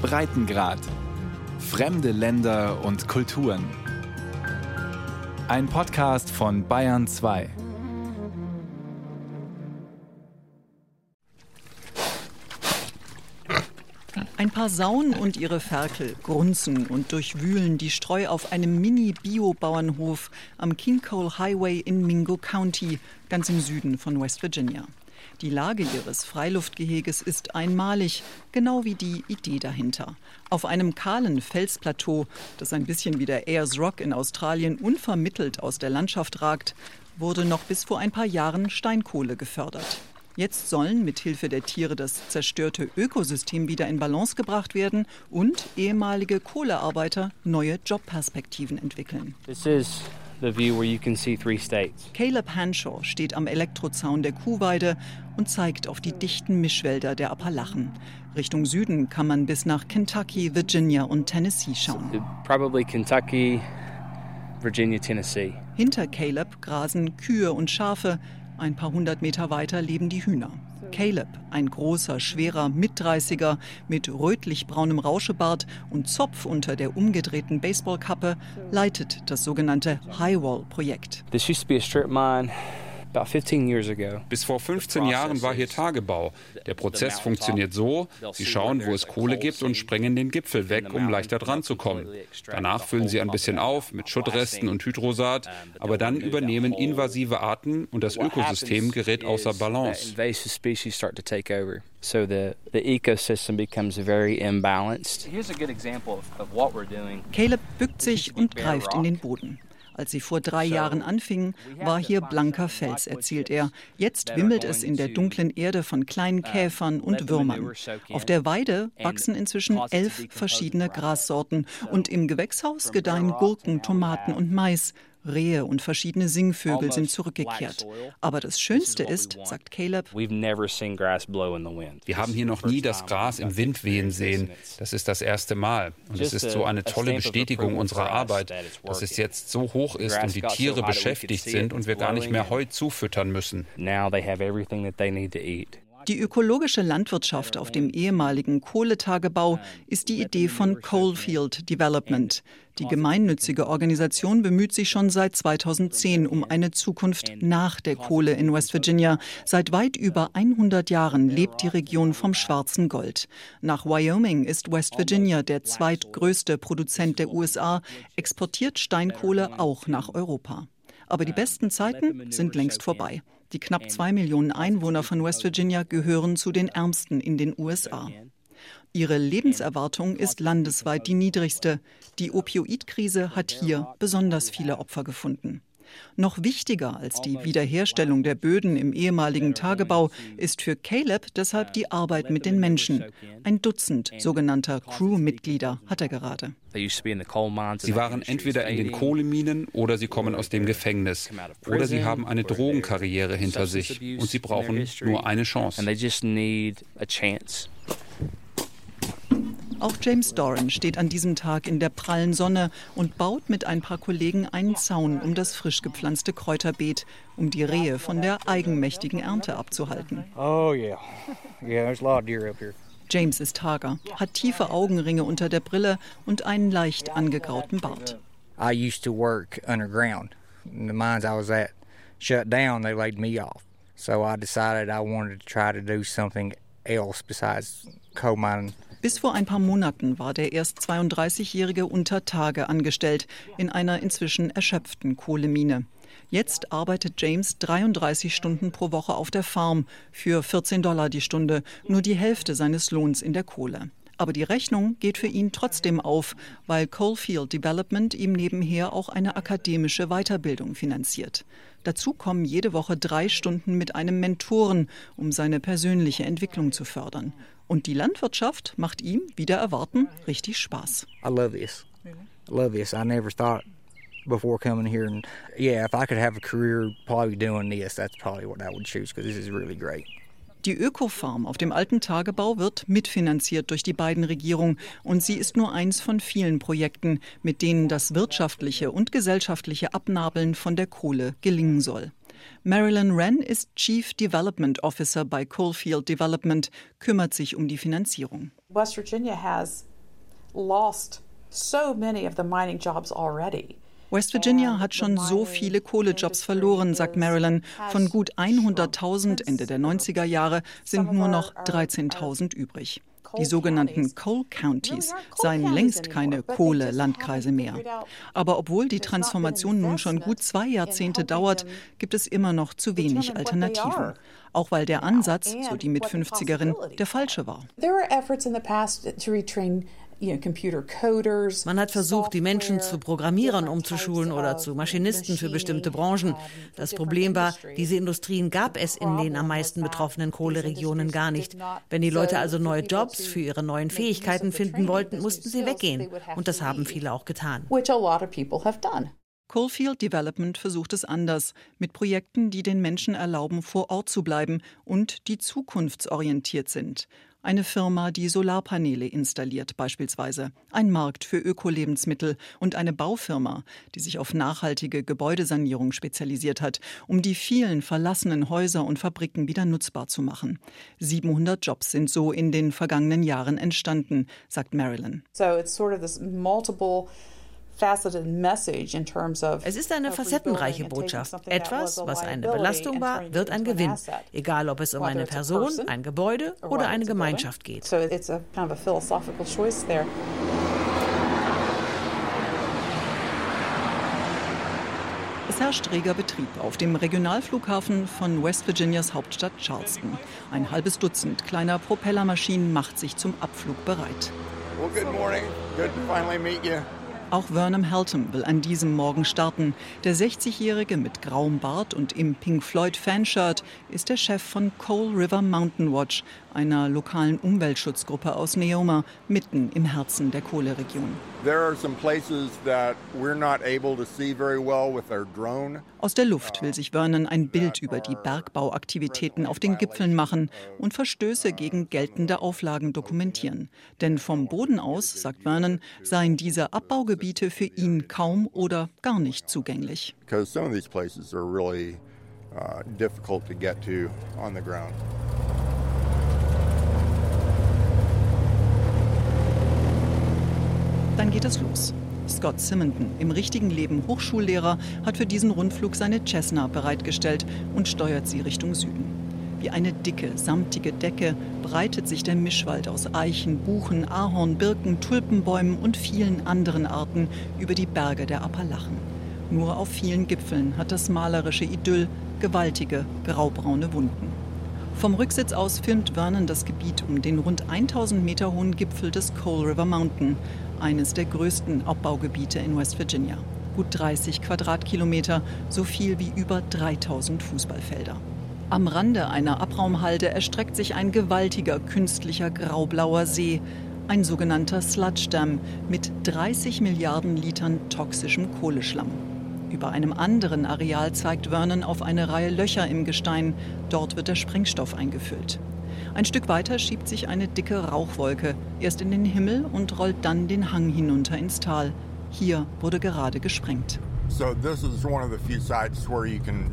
Breitengrad. Fremde Länder und Kulturen. Ein Podcast von Bayern 2. Ein paar Sauen und ihre Ferkel grunzen und durchwühlen die Streu auf einem Mini-Bio-Bauernhof am King Cole Highway in Mingo County, ganz im Süden von West Virginia. Die Lage ihres Freiluftgeheges ist einmalig, genau wie die Idee dahinter. Auf einem kahlen Felsplateau, das ein bisschen wie der Ayers Rock in Australien unvermittelt aus der Landschaft ragt, wurde noch bis vor ein paar Jahren Steinkohle gefördert. Jetzt sollen mithilfe der Tiere das zerstörte Ökosystem wieder in Balance gebracht werden und ehemalige Kohlearbeiter neue Jobperspektiven entwickeln. This is the view where you can see three states. Caleb Hanshaw steht am Elektrozaun der Kuhweide und zeigt auf die dichten Mischwälder der Appalachen. Richtung Süden kann man bis nach Kentucky, Virginia und Tennessee schauen. Probably Kentucky, Virginia, Tennessee. Hinter Caleb grasen Kühe und Schafe, ein paar hundert Meter weiter leben die Hühner. Caleb, ein großer, schwerer Mitdreißiger mit rötlich-braunem Rauschebart und Zopf unter der umgedrehten Baseballkappe, leitet das sogenannte Highwall-Projekt. This used to be a strip mine about 15 years ago. Bis vor 15 Jahren war hier Tagebau. Der Prozess funktioniert so, sie schauen, wo es Kohle gibt und sprengen den Gipfel weg, um leichter dran zu kommen. Danach füllen sie ein bisschen auf mit Schuttresten und Hydrosaat, aber dann übernehmen invasive Arten und das Ökosystem gerät außer Balance. Invasive species start to take over. So the, the ecosystem becomes very imbalanced. Here's a good example of, of what we're doing. Caleb bückt sich und greift in den Boden. Als sie vor drei Jahren anfingen, war hier blanker Fels, erzählt er. Jetzt wimmelt es in der dunklen Erde von kleinen Käfern und Würmern. Auf der Weide wachsen inzwischen elf verschiedene Grassorten und im Gewächshaus gedeihen Gurken, Tomaten und Mais. Rehe und verschiedene Singvögel sind zurückgekehrt. Aber das Schönste ist, sagt Caleb, Wir haben hier noch nie das Gras im Wind wehen sehen. Das ist das erste Mal. Und es ist so eine tolle Bestätigung unserer Arbeit, dass es jetzt so hoch ist und die Tiere beschäftigt sind und wir gar nicht mehr Heu zufüttern müssen. Die ökologische Landwirtschaft auf dem ehemaligen Kohletagebau ist die Idee von Coalfield Development. Die gemeinnützige Organisation bemüht sich schon seit 2010 um eine Zukunft nach der Kohle in West Virginia. Seit weit über 100 Jahren lebt die Region vom schwarzen Gold. Nach Wyoming ist West Virginia der zweitgrößte Produzent der USA, exportiert Steinkohle auch nach Europa. Aber die besten Zeiten sind längst vorbei. Die knapp zwei Millionen Einwohner von West Virginia gehören zu den ärmsten in den USA. Ihre Lebenserwartung ist landesweit die niedrigste. Die Opioidkrise hat hier besonders viele Opfer gefunden. Noch wichtiger als die Wiederherstellung der Böden im ehemaligen Tagebau ist für Caleb deshalb die Arbeit mit den Menschen. Ein Dutzend sogenannter Crew-Mitglieder hat er gerade. Sie waren entweder in den Kohleminen oder sie kommen aus dem Gefängnis. Oder sie haben eine Drogenkarriere hinter sich und sie brauchen nur eine Chance. Auch James Doran steht an diesem Tag in der prallen Sonne und baut mit ein paar Kollegen einen Zaun um das frisch gepflanzte Kräuterbeet, um die Rehe von der eigenmächtigen Ernte abzuhalten. Oh yeah. Yeah, there's a lot of deer up here. James ist hager, hat tiefe Augenringe unter der Brille und einen leicht angegrauten Bart. I used to work underground. The mines I was at shut down, they laid me off. So I decided I wanted to try to do something else besides coal mining. Bis vor ein paar Monaten war der erst 32-Jährige unter Tage angestellt in einer inzwischen erschöpften Kohlemine. Jetzt arbeitet James 33 Stunden pro Woche auf der Farm für 14 Dollar die Stunde, nur die Hälfte seines Lohns in der Kohle. Aber die Rechnung geht für ihn trotzdem auf, weil Coalfield Development ihm nebenher auch eine akademische Weiterbildung finanziert. Dazu kommen jede Woche drei Stunden mit einem Mentoren, um seine persönliche Entwicklung zu fördern. Und die Landwirtschaft macht ihm, wieder erwarten, richtig Spaß. I love this. Love this. I never thought before coming here and yeah, if I could have a career probably doing this, that's probably what I would choose because this is really great. Die Ökofarm auf dem alten Tagebau wird mitfinanziert durch die beiden Regierungen und sie ist nur eins von vielen Projekten, mit denen das wirtschaftliche und gesellschaftliche Abnabeln von der Kohle gelingen soll. Marilyn Wren ist Chief Development Officer bei Coalfield Development, kümmert sich um die Finanzierung. West Virginia has lost so many of the mining jobs already. West Virginia hat schon so viele Kohlejobs verloren, sagt Marilyn. Von gut 100.000 Ende der 90er Jahre sind nur noch 13.000 übrig. Die sogenannten Coal Counties seien längst keine Kohle-Landkreise mehr. Aber obwohl die Transformation nun schon gut zwei Jahrzehnte dauert, gibt es immer noch zu wenig Alternativen. Auch weil der Ansatz, so die Mit-50erin, der falsche war. Man hat versucht, die Menschen zu Programmierern umzuschulen oder zu Maschinisten für bestimmte Branchen. Das Problem war, diese Industrien gab es in den am meisten betroffenen Kohleregionen gar nicht. Wenn die Leute also neue Jobs für ihre neuen Fähigkeiten finden wollten, mussten sie weggehen. Und das haben viele auch getan. Coalfield Development versucht es anders, mit Projekten, die den Menschen erlauben, vor Ort zu bleiben und die zukunftsorientiert sind. Eine Firma, die Solarpaneele installiert beispielsweise, ein Markt für Ökolebensmittel und eine Baufirma, die sich auf nachhaltige Gebäudesanierung spezialisiert hat, um die vielen verlassenen Häuser und Fabriken wieder nutzbar zu machen. 700 Jobs sind so in den vergangenen Jahren entstanden, sagt Marilyn. So it's sort of this multiple es ist eine facettenreiche Botschaft. Etwas, was eine Belastung war, wird ein Gewinn, egal ob es um eine Person, ein Gebäude oder eine Gemeinschaft geht. Es herrscht reger Betrieb auf dem Regionalflughafen von West Virginias Hauptstadt Charleston. Ein halbes Dutzend kleiner Propellermaschinen macht sich zum Abflug bereit. Well, good morning. Good to finally meet you. Auch Vernon Haltom will an diesem Morgen starten. Der 60-Jährige mit grauem Bart und im Pink Floyd Fanshirt ist der Chef von Coal River Mountain Watch, einer lokalen Umweltschutzgruppe aus Neoma, mitten im Herzen der Kohleregion. Aus der Luft will sich Vernon ein Bild über die Bergbauaktivitäten auf den Gipfeln machen und Verstöße gegen geltende Auflagen dokumentieren. Denn vom Boden aus, sagt Vernon, seien diese Abbaugebiete für ihn kaum oder gar nicht zugänglich. Uh, to to. Dann geht es los. Scott Simonton, im richtigen Leben Hochschullehrer, hat für diesen Rundflug seine Cessna bereitgestellt und steuert sie Richtung Süden. Wie eine dicke, samtige Decke breitet sich der Mischwald aus Eichen, Buchen, Ahorn, Birken, Tulpenbäumen und vielen anderen Arten über die Berge der Appalachen. Nur auf vielen Gipfeln hat das malerische Idyll gewaltige, graubraune Wunden. Vom Rücksitz aus filmt Vernon das Gebiet um den rund 1000 Meter hohen Gipfel des Coal River Mountain, eines der größten Abbaugebiete in West Virginia. Gut 30 Quadratkilometer, so viel wie über 3000 Fußballfelder. Am Rande einer Abraumhalde erstreckt sich ein gewaltiger künstlicher graublauer See, ein sogenannter Sludge Dam mit 30 Milliarden Litern toxischem Kohleschlamm. Über einem anderen Areal zeigt Vernon auf eine Reihe Löcher im Gestein. Dort wird der Sprengstoff eingefüllt. Ein Stück weiter schiebt sich eine dicke Rauchwolke erst in den Himmel und rollt dann den Hang hinunter ins Tal. Hier wurde gerade gesprengt. So this is one of the few sites where you can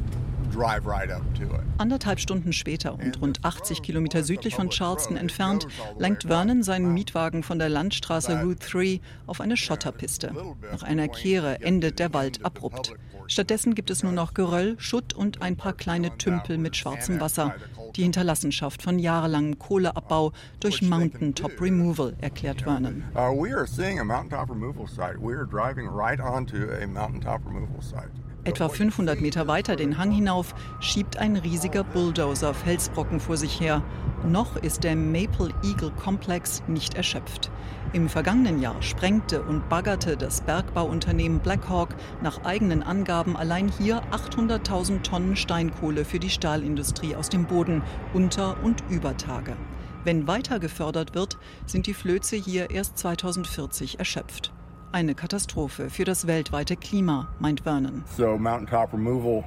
Anderthalb Stunden später und rund 80 Kilometer südlich von Charleston entfernt lenkt Vernon seinen Mietwagen von der Landstraße Route 3 auf eine Schotterpiste. Nach einer Kehre endet der Wald abrupt. Stattdessen gibt es nur noch Geröll, Schutt und ein paar kleine Tümpel mit schwarzem Wasser. Die Hinterlassenschaft von jahrelangem Kohleabbau durch Mountaintop Removal, erklärt Vernon. Uh, we are seeing a mountaintop removal site. We are driving right onto a mountaintop removal site. Etwa 500 Meter weiter den Hang hinauf schiebt ein riesiger Bulldozer Felsbrocken vor sich her. Noch ist der Maple Eagle Komplex nicht erschöpft. Im vergangenen Jahr sprengte und baggerte das Bergbauunternehmen Blackhawk nach eigenen Angaben allein hier 800.000 Tonnen Steinkohle für die Stahlindustrie aus dem Boden unter und über Tage. Wenn weiter gefördert wird, sind die Flöze hier erst 2040 erschöpft. Eine Katastrophe für das weltweite Klima, meint Vernon. So mountaintop removal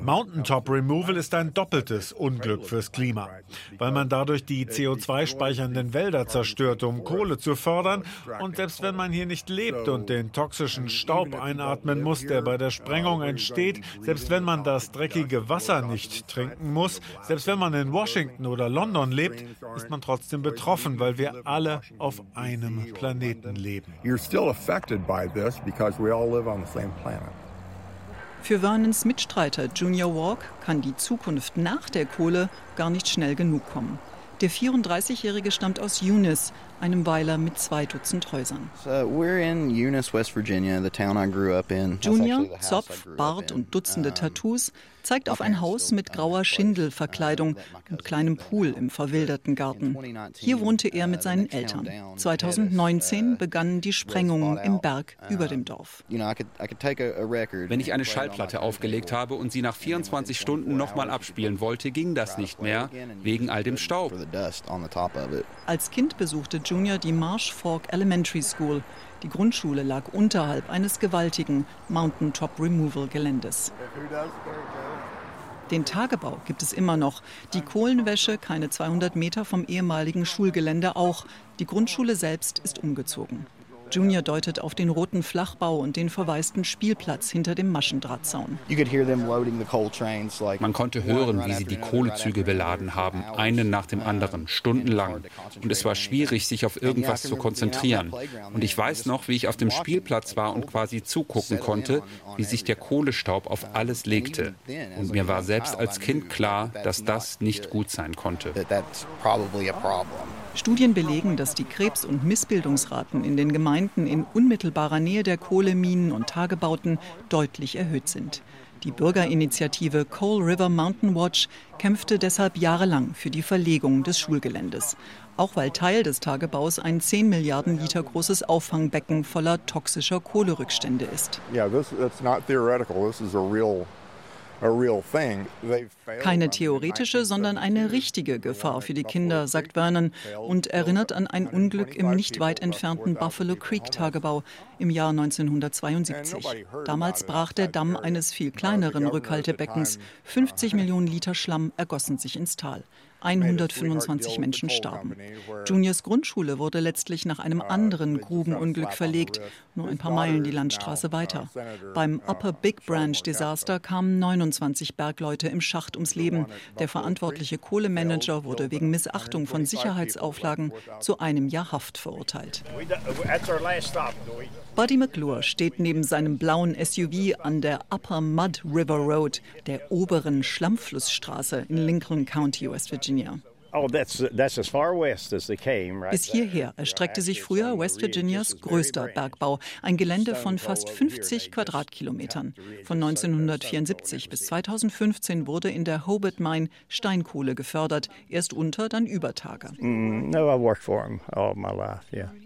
Mountaintop Removal ist ein doppeltes Unglück fürs Klima, weil man dadurch die CO2-speichernden Wälder zerstört, um Kohle zu fördern. Und selbst wenn man hier nicht lebt und den toxischen Staub einatmen muss, der bei der Sprengung entsteht, selbst wenn man das dreckige Wasser nicht trinken muss, selbst wenn man in Washington oder London lebt, ist man trotzdem betroffen, weil wir alle auf einem Planeten leben. You're still affected by this because we all live on the same planet. Für Vernons Mitstreiter Junior Walk kann die Zukunft nach der Kohle gar nicht schnell genug kommen. Der 34-Jährige stammt aus Eunice, einem Weiler mit zwei Dutzend Häusern. Junior, Zopf, Bart und Dutzende Tattoos zeigt auf ein Haus mit grauer Schindelverkleidung und kleinem Pool im verwilderten Garten. Hier wohnte er mit seinen Eltern. 2019 begannen die Sprengungen im Berg über dem Dorf. Wenn ich eine Schallplatte aufgelegt habe und sie nach 24 Stunden nochmal abspielen wollte, ging das nicht mehr, wegen all dem Staub. Als Kind besuchte Junior die Marsh Fork Elementary School. Die Grundschule lag unterhalb eines gewaltigen Mountaintop Removal Geländes. Den Tagebau gibt es immer noch. Die Kohlenwäsche keine 200 Meter vom ehemaligen Schulgelände auch. Die Grundschule selbst ist umgezogen. Junior deutet auf den roten Flachbau und den verwaisten Spielplatz hinter dem Maschendrahtzaun. Man konnte hören, wie sie die Kohlezüge beladen haben, einen nach dem anderen, stundenlang. Und es war schwierig, sich auf irgendwas zu konzentrieren. Und ich weiß noch, wie ich auf dem Spielplatz war und quasi zugucken konnte, wie sich der Kohlestaub auf alles legte. Und mir war selbst als Kind klar, dass das nicht gut sein konnte. Studien belegen, dass die Krebs- und Missbildungsraten in den Gemeinden in unmittelbarer Nähe der Kohleminen und Tagebauten deutlich erhöht sind. Die Bürgerinitiative Coal River Mountain Watch kämpfte deshalb jahrelang für die Verlegung des Schulgeländes. Auch weil Teil des Tagebaus ein 10 Milliarden Liter großes Auffangbecken voller toxischer Kohlerückstände ist. Yeah, this, it's not theoretical. This is a real keine theoretische, sondern eine richtige Gefahr für die Kinder, sagt Vernon und erinnert an ein Unglück im nicht weit entfernten Buffalo Creek Tagebau im Jahr 1972. Damals brach der Damm eines viel kleineren Rückhaltebeckens. 50 Millionen Liter Schlamm ergossen sich ins Tal. 125 Menschen starben. Juniors Grundschule wurde letztlich nach einem uh, anderen Grubenunglück verlegt, nur ein paar Meilen die Landstraße uh, weiter. Beim uh, Upper Big Branch Desaster kamen 29 Bergleute im Schacht ums Leben. Der verantwortliche Kohlemanager wurde wegen Missachtung von Sicherheitsauflagen zu einem Jahr Haft verurteilt. Buddy McClure steht neben seinem blauen SUV an der Upper Mud River Road, der oberen Schlammflussstraße in Lincoln County, West Virginia. Oh, Bis hierher erstreckte sich früher West Virginias größter Bergbau, ein Gelände von fast 50 Quadratkilometern. Von 1974 bis 2015 wurde in der Hobart Mine Steinkohle gefördert, erst unter, dann über Tage. Mm,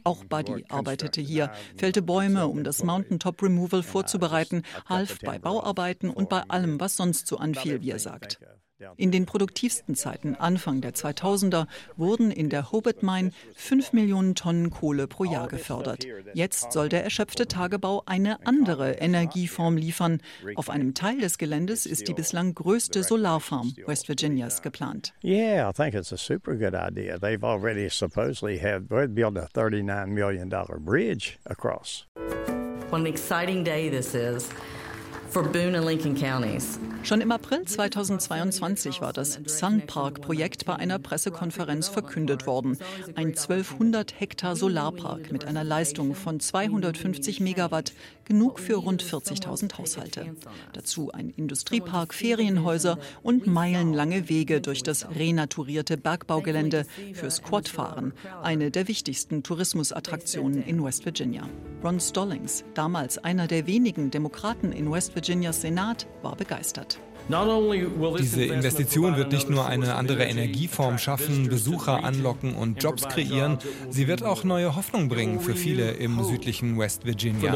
Auch Buddy arbeitete hier, fällte Bäume, um das Mountaintop Removal vorzubereiten, half bei Bauarbeiten und bei allem, was sonst so anfiel, wie er sagt. In den produktivsten Zeiten Anfang der 2000er wurden in der Hobart Mine 5 Millionen Tonnen Kohle pro Jahr gefördert. Jetzt soll der erschöpfte Tagebau eine andere Energieform liefern. Auf einem Teil des Geländes ist die bislang größte Solarfarm West Virginias geplant. Yeah, I think it's a super good idea. They've already supposedly have built a 39 million dollar bridge across. What an exciting day this is for Boone and Lincoln counties. Schon im April 2022 war das Sun Park Projekt bei einer Pressekonferenz verkündet worden. Ein 1200 Hektar Solarpark mit einer Leistung von 250 Megawatt, genug für rund 40.000 Haushalte. Dazu ein Industriepark, Ferienhäuser und meilenlange Wege durch das renaturierte Bergbaugelände fürs Quadfahren, eine der wichtigsten Tourismusattraktionen in West Virginia. Ron Stallings, damals einer der wenigen Demokraten in West Virginias Senat, war begeistert. Diese Investition wird nicht nur eine andere Energieform schaffen, Besucher anlocken und Jobs kreieren, sie wird auch neue Hoffnung bringen für viele im südlichen West Virginia.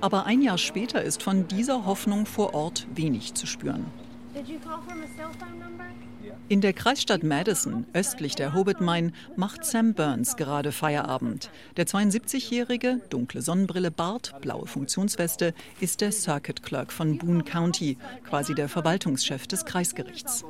Aber ein Jahr später ist von dieser Hoffnung vor Ort wenig zu spüren. In der Kreisstadt Madison, östlich der Hobbit Mine, macht Sam Burns gerade Feierabend. Der 72-jährige, dunkle Sonnenbrille, Bart, blaue Funktionsweste, ist der Circuit Clerk von Boone County, quasi der Verwaltungschef des Kreisgerichts.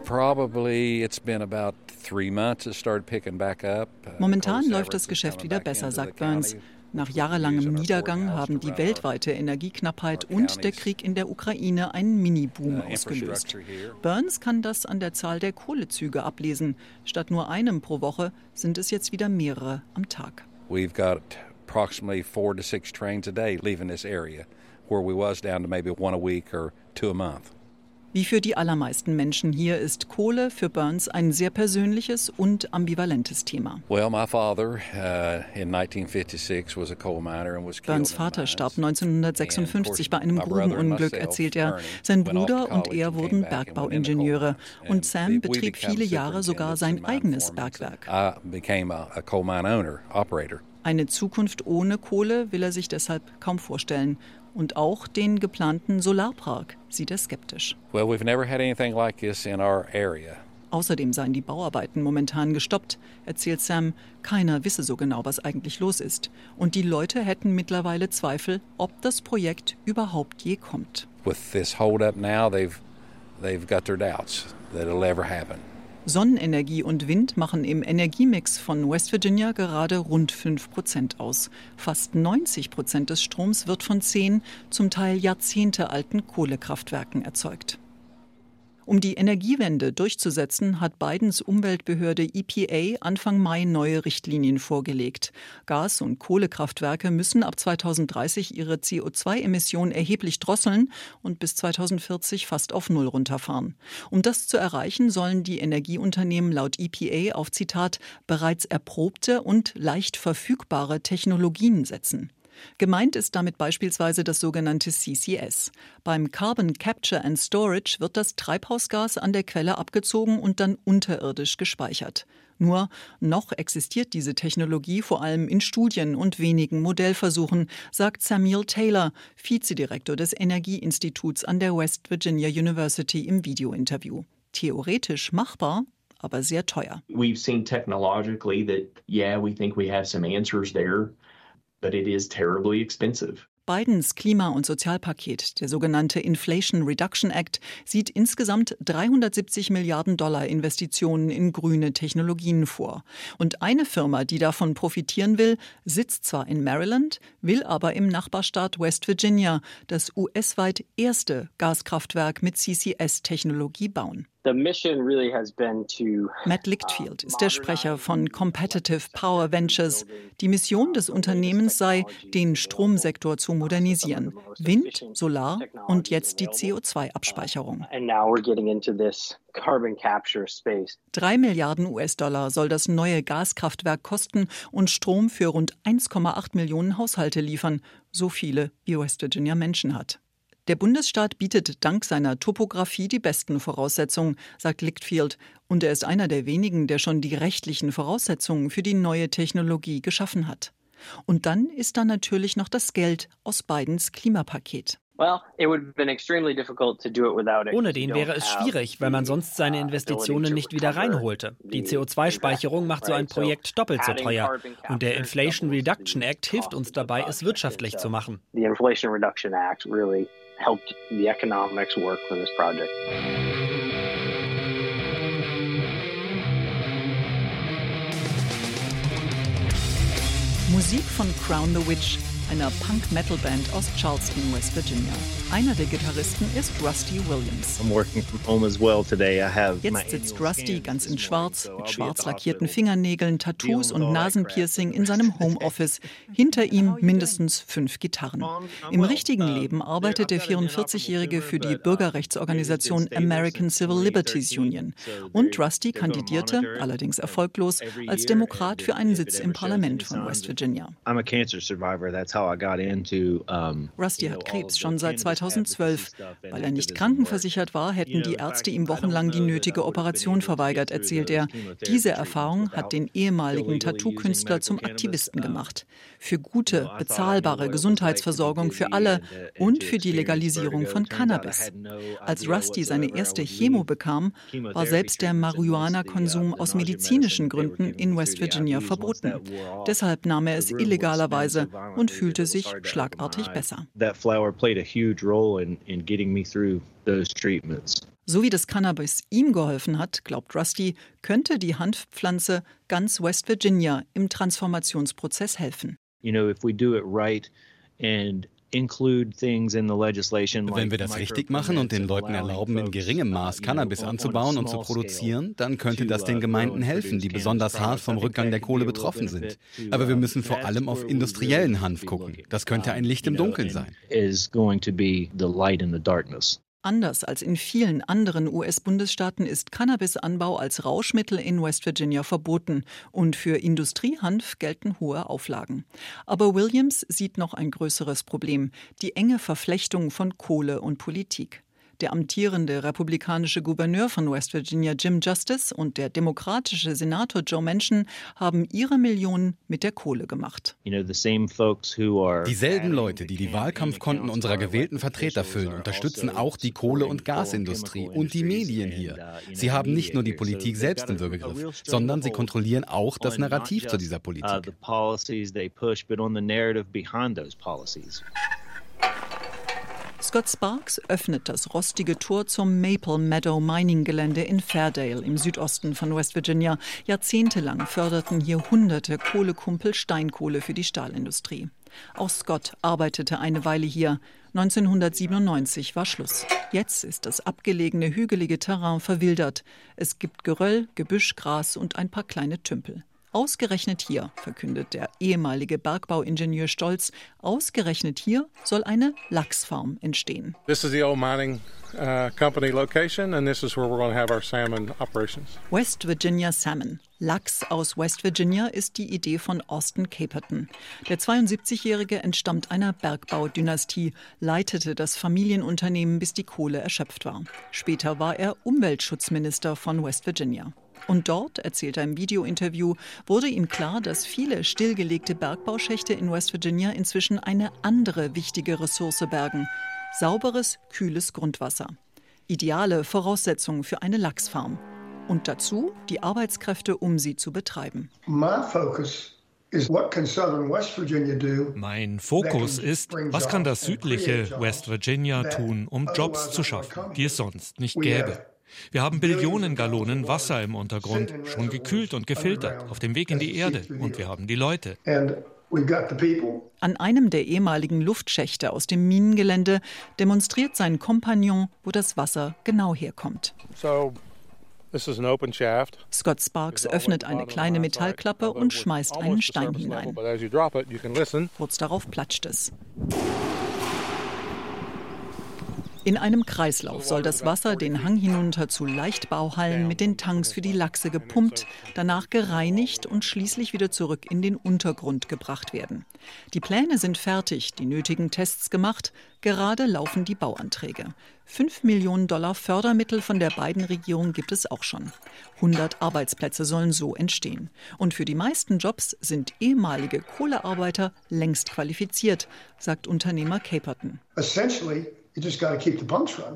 Momentan läuft das Geschäft wieder besser, sagt Burns. Nach jahrelangem Niedergang haben die weltweite Energieknappheit und der Krieg in der Ukraine einen Mini-Boom ausgelöst. Burns kann das an der Zahl der Kohlezüge ablesen. Statt nur einem pro Woche sind es jetzt wieder mehrere am Tag. We've got approximately four to six trains a day leaving this area, where we was down to maybe one a week or two a month. Wie für die allermeisten Menschen hier ist Kohle für Burns ein sehr persönliches und ambivalentes Thema. Well, my father in 1956 was a coal miner and was Burns Vater starb 1956 bei einem Grubenunglück, erzählt er. Sein Bruder und er wurden Bergbauingenieure und Sam betrieb viele Jahre sogar sein eigenes Bergwerk. I became a, a coal mine owner, operator. Eine Zukunft ohne Kohle will er sich deshalb kaum vorstellen. Und auch den geplanten Solarpark sieht er skeptisch. Well, we've never had anything like this in our area. Außerdem seien die Bauarbeiten momentan gestoppt, erzählt Sam. Keiner wisse so genau, was eigentlich los ist. Und die Leute hätten mittlerweile Zweifel, ob das Projekt überhaupt je kommt. With this hold up now, they've, they've got their doubts that it'll ever happen. Sonnenenergie und Wind machen im Energiemix von West Virginia gerade rund 5 Prozent aus. Fast 90 Prozent des Stroms wird von zehn, zum Teil jahrzehntealten Kohlekraftwerken erzeugt. Um die Energiewende durchzusetzen, hat Bidens Umweltbehörde EPA Anfang Mai neue Richtlinien vorgelegt. Gas- und Kohlekraftwerke müssen ab 2030 ihre CO2-Emissionen erheblich drosseln und bis 2040 fast auf Null runterfahren. Um das zu erreichen, sollen die Energieunternehmen laut EPA auf Zitat bereits erprobte und leicht verfügbare Technologien setzen. Gemeint ist damit beispielsweise das sogenannte CCS. Beim Carbon Capture and Storage wird das Treibhausgas an der Quelle abgezogen und dann unterirdisch gespeichert. Nur noch existiert diese Technologie vor allem in Studien und wenigen Modellversuchen, sagt Samuel Taylor, Vizedirektor des Energieinstituts an der West Virginia University im Videointerview. Theoretisch machbar, aber sehr teuer. We've seen technologically that yeah, we think we have some answers there but it is terribly expensive. Bidens Klima- und Sozialpaket, der sogenannte Inflation Reduction Act, sieht insgesamt 370 Milliarden Dollar Investitionen in grüne Technologien vor. Und eine Firma, die davon profitieren will, sitzt zwar in Maryland, will aber im Nachbarstaat West Virginia das US-weit erste Gaskraftwerk mit CCS-Technologie bauen. Matt Lichtfield ist der Sprecher von Competitive Power Ventures. Die Mission des Unternehmens sei, den Stromsektor zu modernisieren. Wind, Solar und jetzt die CO2-Abspeicherung. Drei Milliarden US-Dollar soll das neue Gaskraftwerk kosten und Strom für rund 1,8 Millionen Haushalte liefern, so viele wie West Virginia Menschen hat. Der Bundesstaat bietet dank seiner Topographie die besten Voraussetzungen, sagt Lichtfield, und er ist einer der wenigen, der schon die rechtlichen Voraussetzungen für die neue Technologie geschaffen hat. Und dann ist da natürlich noch das Geld aus Bidens Klimapaket. Ohne den wäre es schwierig, weil man sonst seine uh, Investitionen nicht wieder reinholte. Die CO2-Speicherung macht so ein Projekt doppelt so teuer. Und der Inflation Reduction Act hilft uns dabei, es wirtschaftlich zu machen helped the economics work for this project. Musik von Crown the Witch einer Punk-Metal-Band aus Charleston, West Virginia. Einer der Gitarristen ist Rusty Williams. Jetzt sitzt Rusty ganz in Schwarz, mit schwarz lackierten Fingernägeln, Tattoos und Nasenpiercing in seinem Homeoffice. Hinter ihm mindestens fünf Gitarren. Im richtigen Leben arbeitet der 44-Jährige für die Bürgerrechtsorganisation American Civil Liberties Union. Und Rusty kandidierte, allerdings erfolglos, als Demokrat für einen Sitz im Parlament von West Virginia. I'm a cancer survivor. That's how Rusty hat Krebs schon seit 2012. Weil er nicht krankenversichert war, hätten die Ärzte ihm wochenlang die nötige Operation verweigert, erzählt er. Diese Erfahrung hat den ehemaligen Tattoo-Künstler zum Aktivisten gemacht. Für gute, bezahlbare Gesundheitsversorgung für alle und für die Legalisierung von Cannabis. Als Rusty seine erste Chemo bekam, war selbst der Marihuana-Konsum aus medizinischen Gründen in West Virginia verboten. Deshalb nahm er es illegalerweise und fühlte sich schlagartig besser. So wie das Cannabis ihm geholfen hat, glaubt Rusty, könnte die Hanfpflanze ganz West Virginia im Transformationsprozess helfen. You know, if we do it right and wenn wir das richtig machen und den Leuten erlauben, in geringem Maß Cannabis anzubauen und zu produzieren, dann könnte das den uh, Gemeinden helfen, die besonders hart vom Rückgang der Kohle betroffen sind. Aber wir müssen vor allem auf industriellen Hanf gucken. Das könnte ein Licht im Dunkeln sein. Anders als in vielen anderen US-Bundesstaaten ist Cannabisanbau als Rauschmittel in West Virginia verboten und für Industriehanf gelten hohe Auflagen. Aber Williams sieht noch ein größeres Problem, die enge Verflechtung von Kohle und Politik. Der amtierende republikanische Gouverneur von West Virginia Jim Justice und der demokratische Senator Joe Manchin haben ihre Millionen mit der Kohle gemacht. Dieselben Leute, die die Wahlkampfkonten unserer gewählten Vertreter füllen, unterstützen auch die Kohle- und Gasindustrie und die Medien hier. Sie haben nicht nur die Politik selbst im Würgegriff, sondern sie kontrollieren auch das Narrativ zu dieser Politik. Scott Sparks öffnet das rostige Tor zum Maple Meadow Mining Gelände in Fairdale im Südosten von West Virginia. Jahrzehntelang förderten hier hunderte Kohlekumpel Steinkohle für die Stahlindustrie. Auch Scott arbeitete eine Weile hier. 1997 war Schluss. Jetzt ist das abgelegene hügelige Terrain verwildert. Es gibt Geröll, Gebüsch, Gras und ein paar kleine Tümpel. Ausgerechnet hier, verkündet der ehemalige Bergbauingenieur Stolz, ausgerechnet hier soll eine Lachsfarm entstehen. This is the old mining uh, company location and this is where we're going to have our salmon operations. West Virginia Salmon. Lachs aus West Virginia ist die Idee von Austin Caperton. Der 72-Jährige entstammt einer Bergbaudynastie, leitete das Familienunternehmen, bis die Kohle erschöpft war. Später war er Umweltschutzminister von West Virginia. Und dort, erzählt er im Videointerview, wurde ihm klar, dass viele stillgelegte Bergbauschächte in West Virginia inzwischen eine andere wichtige Ressource bergen. Sauberes, kühles Grundwasser. Ideale Voraussetzungen für eine Lachsfarm. Und dazu die Arbeitskräfte, um sie zu betreiben. My focus mein Fokus ist, was kann das südliche West Virginia tun, um Jobs zu schaffen, die es sonst nicht gäbe. Wir haben Billionen Gallonen Wasser im Untergrund, schon gekühlt und gefiltert, auf dem Weg in die Erde. Und wir haben die Leute. An einem der ehemaligen Luftschächte aus dem Minengelände demonstriert sein Kompagnon, wo das Wasser genau herkommt. Scott Sparks öffnet eine kleine Metallklappe und schmeißt einen Stein hinein. Kurz darauf platscht es. In einem Kreislauf soll das Wasser den Hang hinunter zu Leichtbauhallen mit den Tanks für die Lachse gepumpt, danach gereinigt und schließlich wieder zurück in den Untergrund gebracht werden. Die Pläne sind fertig, die nötigen Tests gemacht, gerade laufen die Bauanträge. Fünf Millionen Dollar Fördermittel von der beiden Regierung gibt es auch schon. 100 Arbeitsplätze sollen so entstehen. Und für die meisten Jobs sind ehemalige Kohlearbeiter längst qualifiziert, sagt Unternehmer Caperton.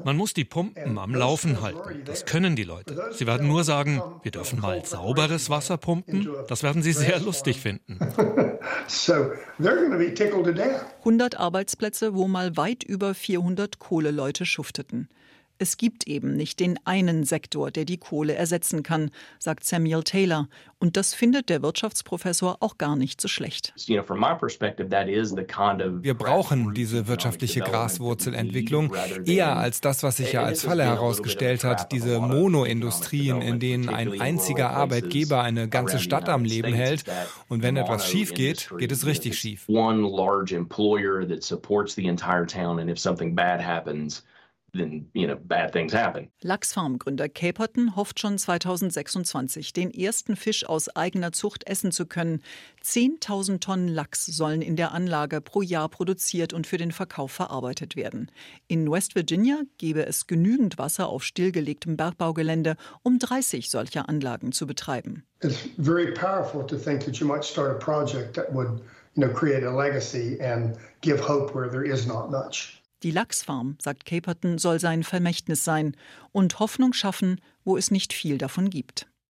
Man muss die Pumpen am Laufen halten. Das können die Leute. Sie werden nur sagen, wir dürfen mal sauberes Wasser pumpen. Das werden sie sehr lustig finden. 100 Arbeitsplätze, wo mal weit über 400 Kohleleute schufteten. Es gibt eben nicht den einen Sektor, der die Kohle ersetzen kann, sagt Samuel Taylor. Und das findet der Wirtschaftsprofessor auch gar nicht so schlecht. Wir brauchen diese wirtschaftliche Graswurzelentwicklung eher als das, was sich ja als Falle herausgestellt hat, diese Monoindustrien, in denen ein einziger Arbeitgeber eine ganze Stadt am Leben hält. Und wenn etwas schief geht, geht es richtig schief. One large employer that supports the entire town and if something bad happens, then you know bad things happen. Lachsfarmgründer Caperton hofft schon 2026 den ersten Fisch aus eigener Zucht essen zu können. 10.000 Tonnen Lachs sollen in der Anlage pro Jahr produziert und für den Verkauf verarbeitet werden. In West Virginia gäbe es genügend Wasser auf stillgelegtem Bergbaugelände, um 30 solcher Anlagen zu betreiben. It's very powerful to think that you might start a project that would, you know, create a legacy and give hope where there is not much. Die Lachsfarm, sagt Caperton, soll sein Vermächtnis sein und Hoffnung schaffen, wo es nicht viel davon gibt.